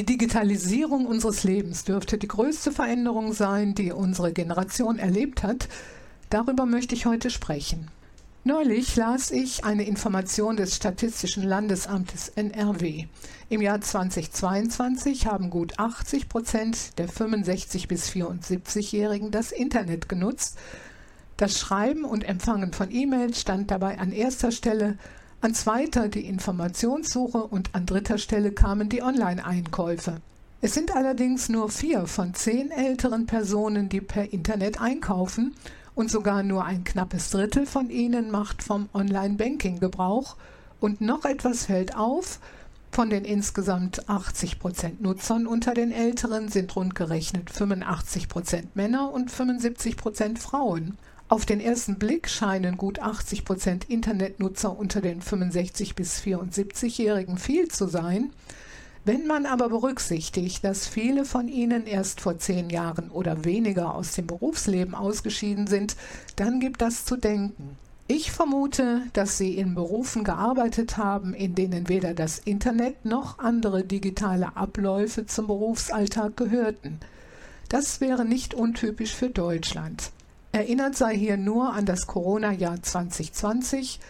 Die Digitalisierung unseres Lebens dürfte die größte Veränderung sein, die unsere Generation erlebt hat. Darüber möchte ich heute sprechen. Neulich las ich eine Information des Statistischen Landesamtes NRW. Im Jahr 2022 haben gut 80 Prozent der 65 bis 74-Jährigen das Internet genutzt. Das Schreiben und Empfangen von E-Mails stand dabei an erster Stelle an zweiter die Informationssuche und an dritter Stelle kamen die Online-Einkäufe. Es sind allerdings nur vier von zehn älteren Personen, die per Internet einkaufen und sogar nur ein knappes Drittel von ihnen macht vom Online-Banking Gebrauch und noch etwas fällt auf, von den insgesamt 80 Prozent Nutzern unter den Älteren sind rund gerechnet 85 Prozent Männer und 75 Prozent Frauen. Auf den ersten Blick scheinen gut 80 Prozent Internetnutzer unter den 65 bis 74-Jährigen viel zu sein. Wenn man aber berücksichtigt, dass viele von ihnen erst vor zehn Jahren oder weniger aus dem Berufsleben ausgeschieden sind, dann gibt das zu denken. Ich vermute, dass sie in Berufen gearbeitet haben, in denen weder das Internet noch andere digitale Abläufe zum Berufsalltag gehörten. Das wäre nicht untypisch für Deutschland. Erinnert sei hier nur an das Corona-Jahr 2020.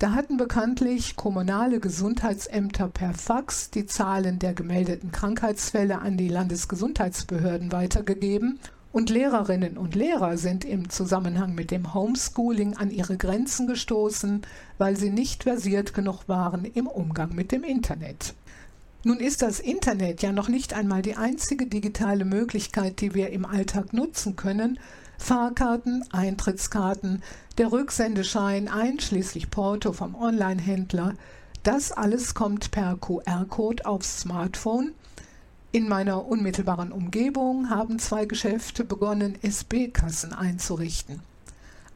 Da hatten bekanntlich kommunale Gesundheitsämter per Fax die Zahlen der gemeldeten Krankheitsfälle an die Landesgesundheitsbehörden weitergegeben und Lehrerinnen und Lehrer sind im Zusammenhang mit dem Homeschooling an ihre Grenzen gestoßen, weil sie nicht versiert genug waren im Umgang mit dem Internet. Nun ist das Internet ja noch nicht einmal die einzige digitale Möglichkeit, die wir im Alltag nutzen können, Fahrkarten, Eintrittskarten, der Rücksendeschein einschließlich Porto vom Online-Händler, das alles kommt per QR-Code aufs Smartphone. In meiner unmittelbaren Umgebung haben zwei Geschäfte begonnen, SB-Kassen einzurichten.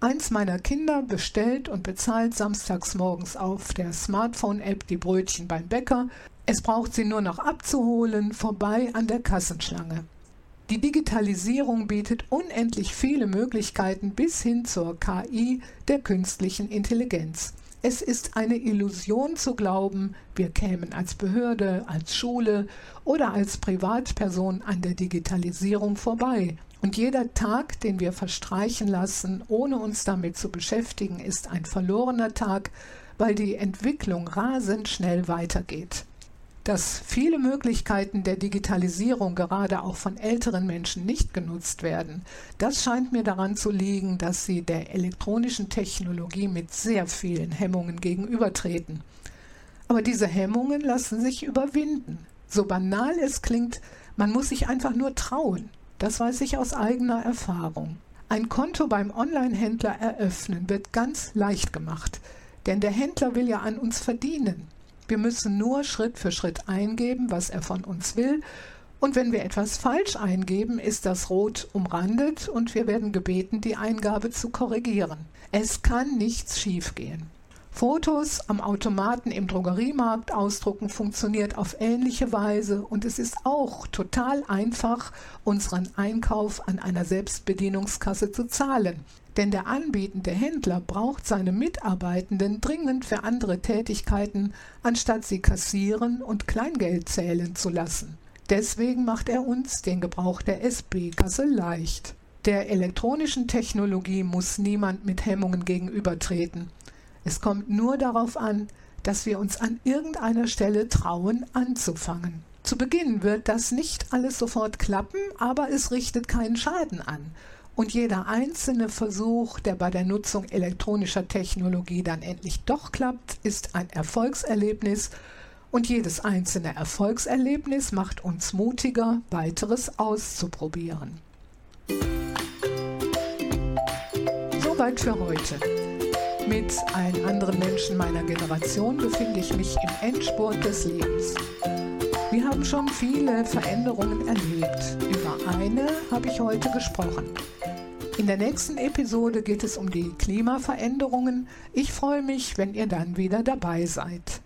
Eins meiner Kinder bestellt und bezahlt samstags morgens auf der Smartphone-App die Brötchen beim Bäcker. Es braucht sie nur noch abzuholen, vorbei an der Kassenschlange. Die Digitalisierung bietet unendlich viele Möglichkeiten bis hin zur KI der künstlichen Intelligenz. Es ist eine Illusion zu glauben, wir kämen als Behörde, als Schule oder als Privatperson an der Digitalisierung vorbei. Und jeder Tag, den wir verstreichen lassen, ohne uns damit zu beschäftigen, ist ein verlorener Tag, weil die Entwicklung rasend schnell weitergeht dass viele Möglichkeiten der Digitalisierung gerade auch von älteren Menschen nicht genutzt werden, das scheint mir daran zu liegen, dass sie der elektronischen Technologie mit sehr vielen Hemmungen gegenübertreten. Aber diese Hemmungen lassen sich überwinden. So banal es klingt, man muss sich einfach nur trauen. Das weiß ich aus eigener Erfahrung. Ein Konto beim Online-Händler eröffnen wird ganz leicht gemacht, denn der Händler will ja an uns verdienen. Wir müssen nur Schritt für Schritt eingeben, was er von uns will. Und wenn wir etwas falsch eingeben, ist das rot umrandet und wir werden gebeten, die Eingabe zu korrigieren. Es kann nichts schiefgehen. Fotos am Automaten im Drogeriemarkt ausdrucken funktioniert auf ähnliche Weise und es ist auch total einfach, unseren Einkauf an einer Selbstbedienungskasse zu zahlen. Denn der anbietende Händler braucht seine Mitarbeitenden dringend für andere Tätigkeiten, anstatt sie kassieren und Kleingeld zählen zu lassen. Deswegen macht er uns den Gebrauch der SB-Kasse leicht. Der elektronischen Technologie muss niemand mit Hemmungen gegenübertreten. Es kommt nur darauf an, dass wir uns an irgendeiner Stelle trauen, anzufangen. Zu Beginn wird das nicht alles sofort klappen, aber es richtet keinen Schaden an. Und jeder einzelne Versuch, der bei der Nutzung elektronischer Technologie dann endlich doch klappt, ist ein Erfolgserlebnis. Und jedes einzelne Erfolgserlebnis macht uns mutiger, weiteres auszuprobieren. Soweit für heute. Mit allen anderen Menschen meiner Generation befinde ich mich im Endspurt des Lebens. Wir haben schon viele Veränderungen erlebt. Über eine habe ich heute gesprochen. In der nächsten Episode geht es um die Klimaveränderungen. Ich freue mich, wenn ihr dann wieder dabei seid.